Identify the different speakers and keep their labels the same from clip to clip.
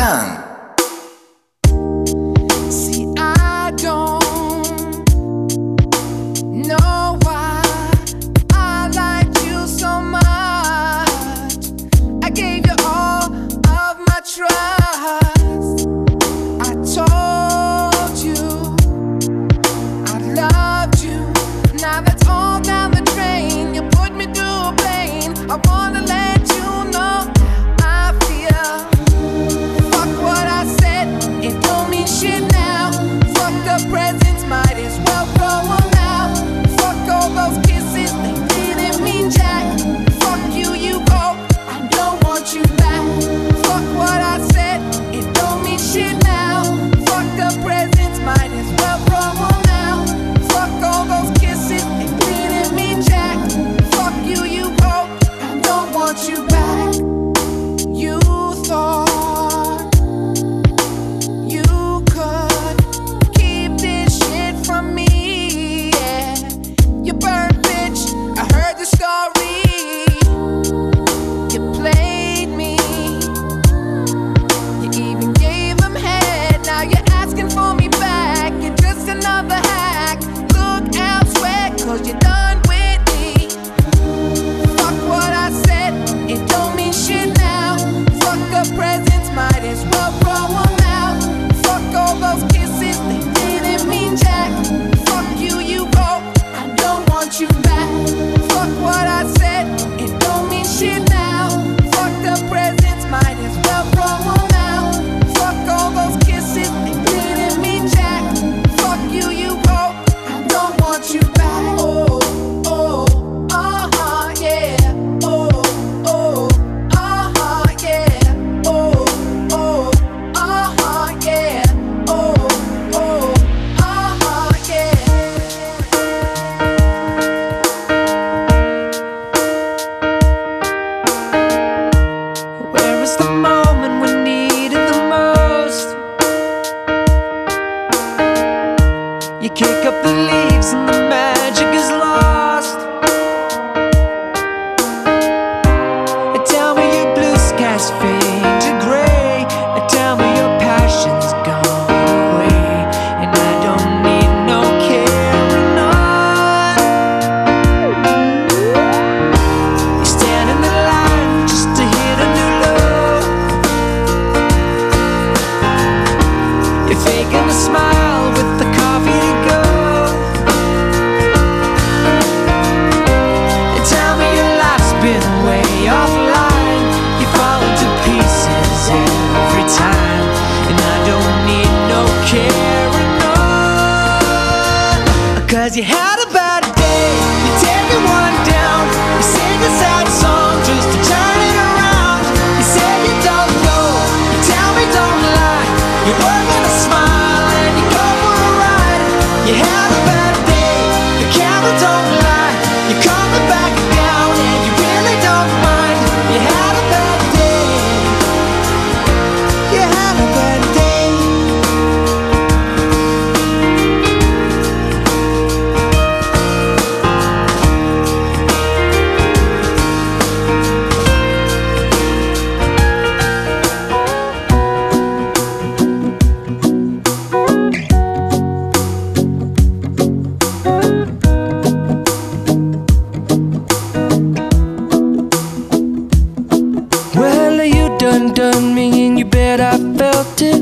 Speaker 1: Jang.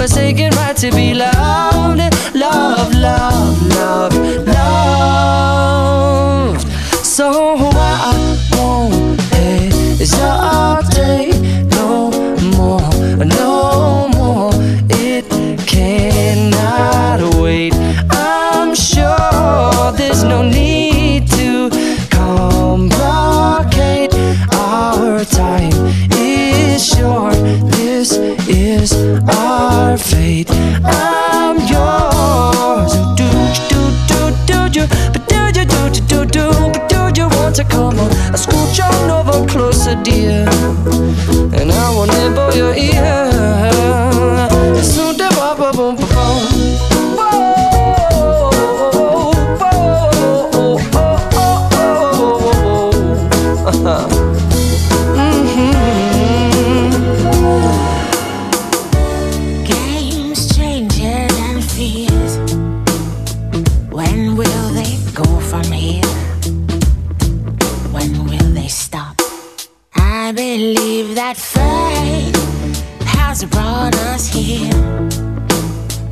Speaker 2: forsaken right to be loved, love, love.
Speaker 3: that fate has brought us here,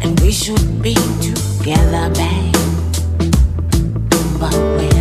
Speaker 3: and we should be together, babe. But we're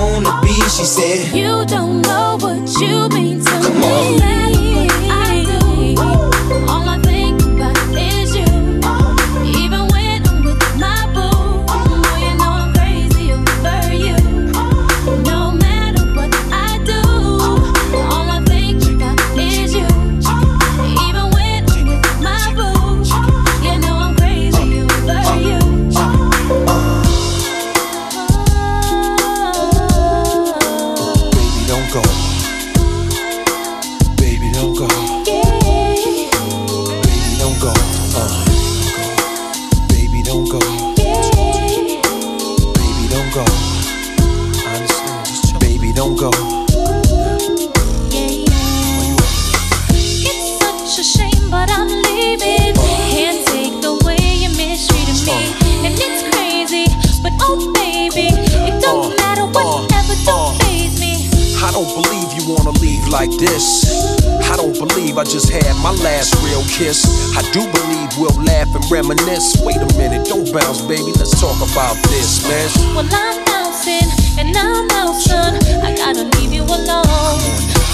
Speaker 4: wanna be,
Speaker 5: she said.
Speaker 4: You don't know what you mean to
Speaker 5: Come
Speaker 4: me.
Speaker 5: On.
Speaker 6: bounce, baby. Let's talk about this, man.
Speaker 4: Well, I'm bouncing and I'm bouncing. I gotta leave you alone.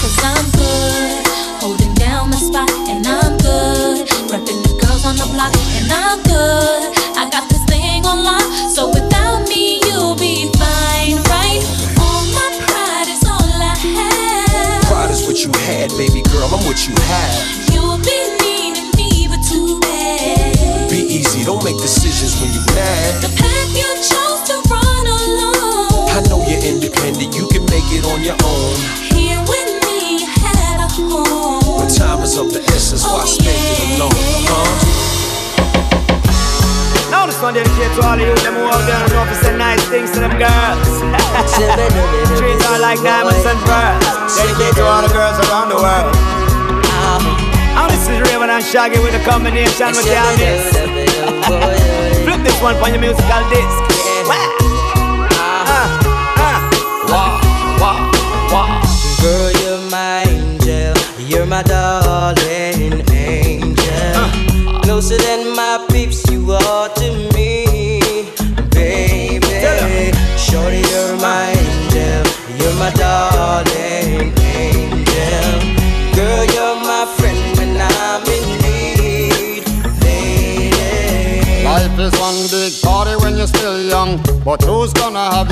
Speaker 4: Cause I'm good, holding down the spot, and I'm good. Repping the girls on the block, and I'm good. I got this thing on lock, so without me, you'll be fine, right? All my pride is all I have.
Speaker 6: Pride is what you had, baby girl. I'm what you have.
Speaker 4: You'll be
Speaker 6: Don't make decisions when you're mad.
Speaker 4: The path you chose to run alone.
Speaker 6: I know you're independent, you can make it on your own.
Speaker 4: Here with me, you had a home.
Speaker 6: When time is of the essence, oh, why
Speaker 4: yeah.
Speaker 6: spend it alone? Huh?
Speaker 7: Now this one dedicated to all of you, them who out there and love to nice things to them girls. Treat are like diamonds and pearls. Dedicated to all the girls around the world. Um, this is Rayvon and Shaggy with a combination with the Flip this one for your musical disc.
Speaker 5: Yeah. Wow. Ah. Ah. Ah. Wow. Wow. Wow. Girl, you're my angel. You're my darling angel.
Speaker 8: Uh. Closer than my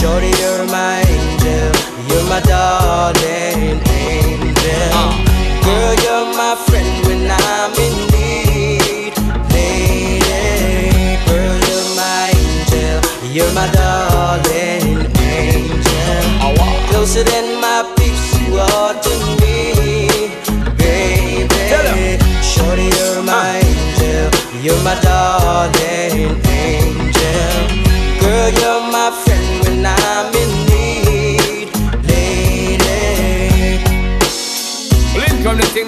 Speaker 5: Shorty, you're my angel, you're my darling angel. Uh-huh. Girl, you're my friend when I'm in need, lady. Girl, you're my angel, you're my darling angel. Oh, Closer than my peeps, you are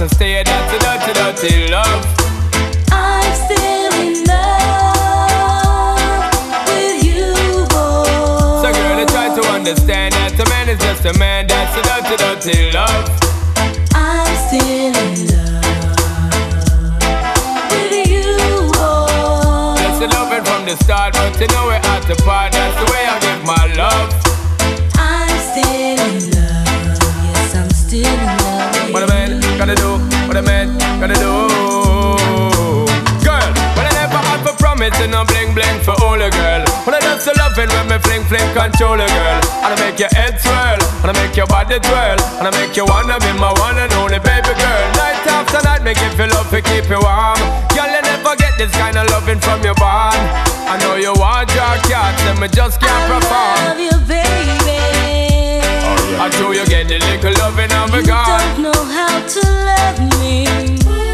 Speaker 9: Know I'm a a dirty, dirty love.
Speaker 4: I'm still in love with you, boy.
Speaker 9: So, girl, I try to understand that a man is just a man. That's a dirty, dirty love.
Speaker 4: I'm still in love with you, boy.
Speaker 9: That's the loving from the start, but you know we're at the part. That's the way I gonna do? What a man gonna do? Girl, when I never had for promising, I'm bling bling for all a girl. When I just loving when me fling fling control a girl. And I make your head swirl, and I make your body twirl, and I make you wanna be my one and only baby girl. Night after night, make you feel love to keep you warm. Girl, you never get this kind of loving from your bond. I know you want your cat, and me just can't perform.
Speaker 4: You.
Speaker 9: I know you get the little loving of a
Speaker 4: You
Speaker 9: God.
Speaker 4: don't know how to love me.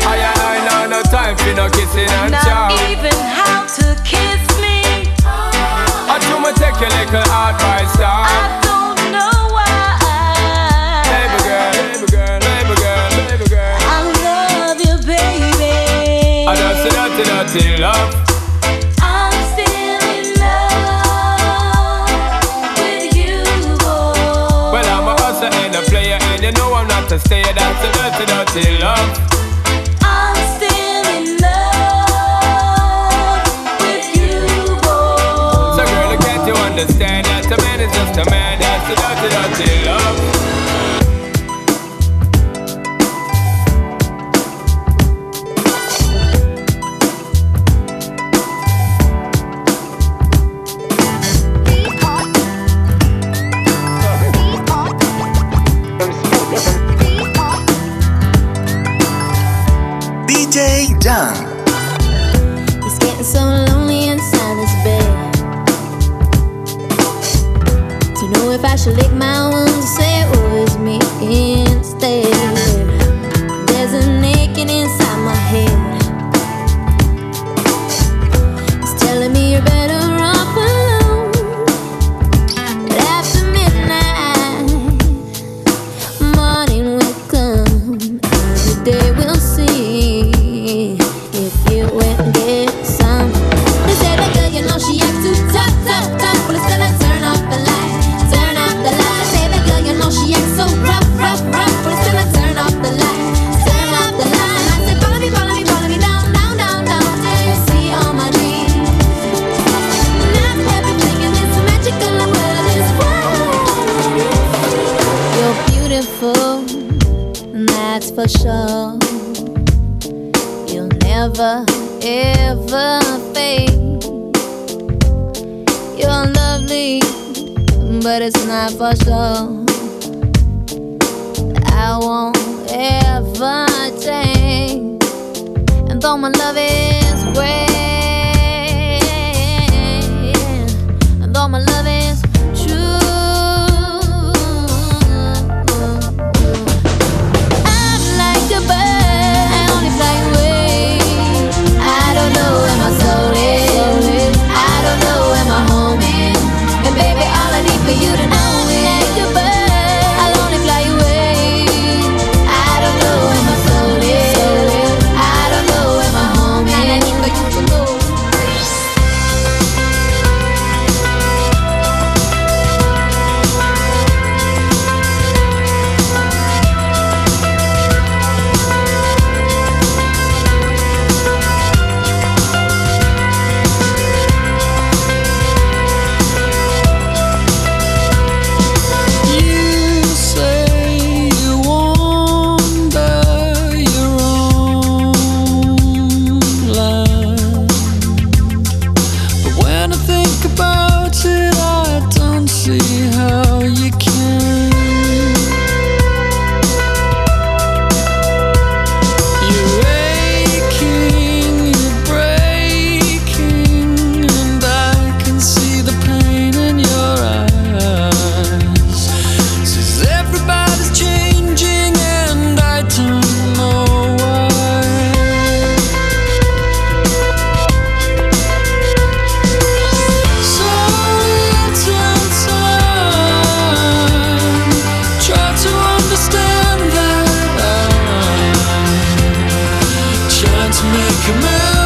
Speaker 9: I and I know no time for no kissing and
Speaker 4: Not
Speaker 9: chow.
Speaker 4: even how to kiss me.
Speaker 9: I do me take your little advice down.
Speaker 4: I don't know why.
Speaker 9: Baby girl, baby girl, baby girl, baby girl.
Speaker 4: I love you, baby.
Speaker 9: I just dirty, dirty love. Stayer. That's a dirty, dirty love.
Speaker 2: Make a move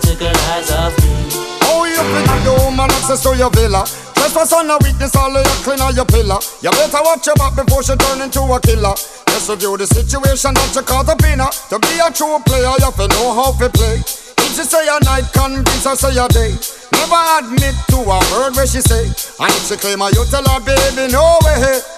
Speaker 4: Took her eyes off me.
Speaker 8: Oh, you think the woman access to your villa? Trespass on a weakness, all of your clean on your pillar. You better watch your back before she turn into a killer. Just review the situation that you caught up in. Uh. To be a true player, you have to know how to play. If she say a night, convince her say a day. Never admit to a word where she say. And if she claim her, you tell her, baby, no way.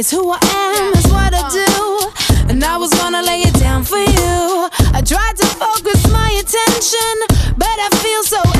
Speaker 1: Is who I am, is what I do. And I was gonna lay it down for you. I tried to focus my attention, but I feel so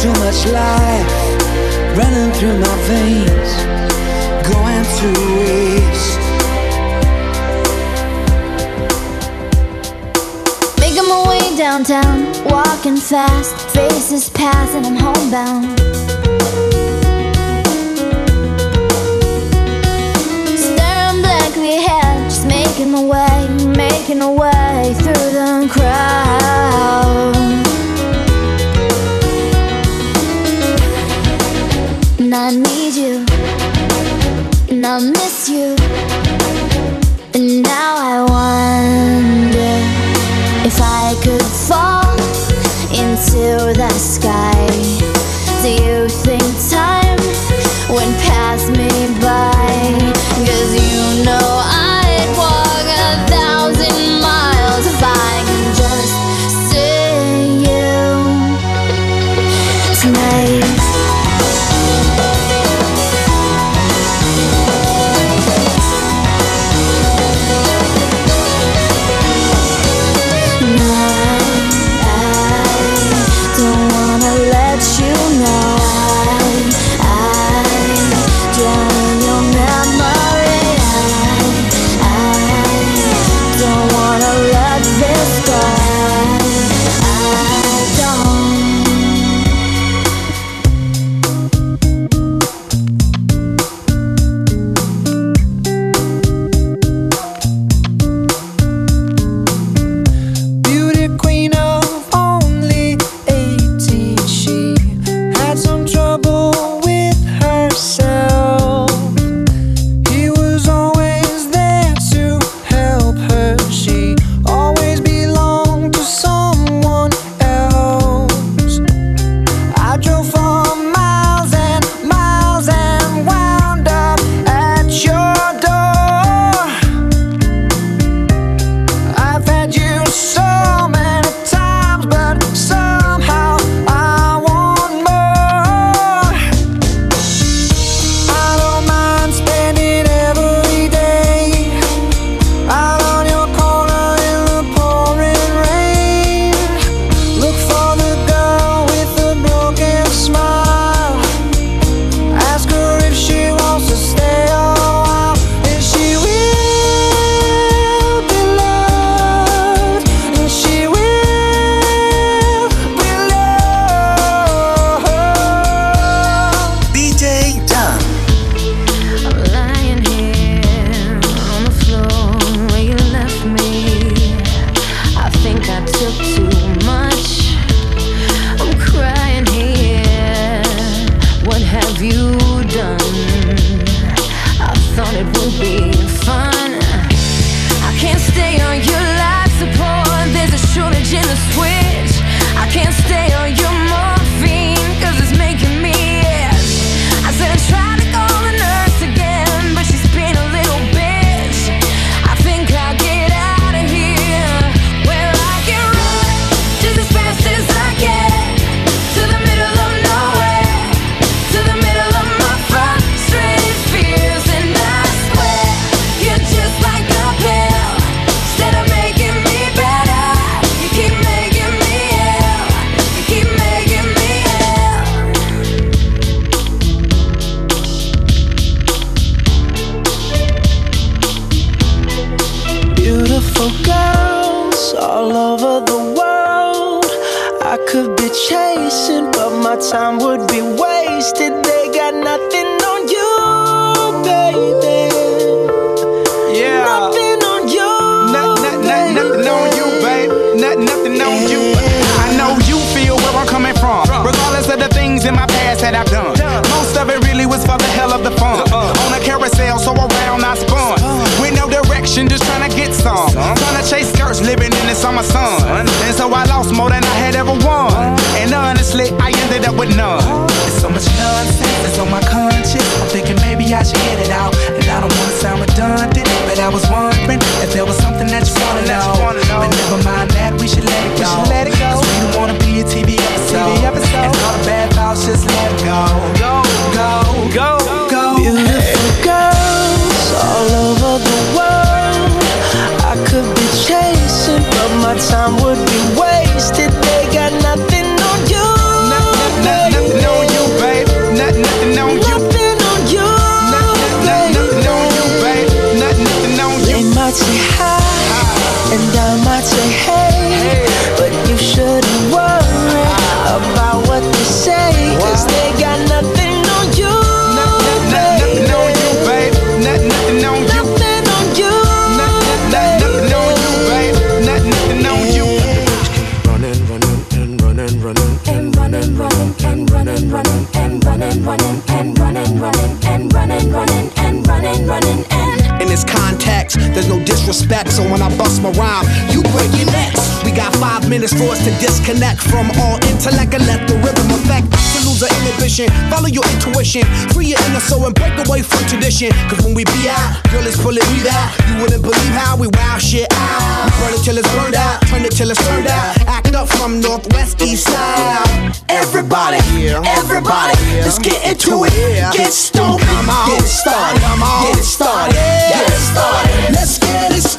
Speaker 10: Too much life running through my veins, going to waste.
Speaker 11: Making my way downtown, walking fast, faces passing, I'm homebound. Staring blankly ahead, just making my way, making my way through the crowd. I need time would be
Speaker 10: wasted. They got nothing on you, baby.
Speaker 12: Yeah.
Speaker 10: Nothing on you.
Speaker 12: Nothing on you, babe. Not, nothing on you. I know you feel where I'm coming from. Regardless of the things in my past that I've done. Most of it really was for the hell of the fun. Uh, uh. On a carousel, so around I spun. With no direction, just trying to get some. Trying to chase skirts, living in the summer sun. And so I lost more than but none.
Speaker 10: There's so much nonsense that's on my conscience. I'm thinking maybe I should get it out. And I don't wanna sound redundant, but I was wondering if there was something that you wanna know.
Speaker 13: But never
Speaker 12: mind that, we should let it go. We, let it go. Cause we don't wanna be a TV episode. TV episode. And all the bad thoughts, just let it go. Go, go, go, go. Beautiful
Speaker 11: girls all over the world. I could be chasing, but my time would
Speaker 13: when I bust my rhyme, you break your necks. We got five minutes for us to disconnect from all intellect and let the rhythm affect to lose our inhibition. Follow your intuition, free your inner soul and break away from tradition. Cause when we be out, girl, it's pulling me out. You wouldn't believe how we wow shit out. We burn it till it's burned out, turn it till it's turned out. Act up from northwest east side. Everybody, everybody, let's get into it. Get get it started, get it started, get it started. Let's get it started.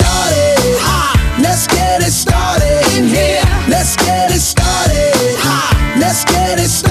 Speaker 13: Get it started in here. Let's get it started. Ha! Let's get it started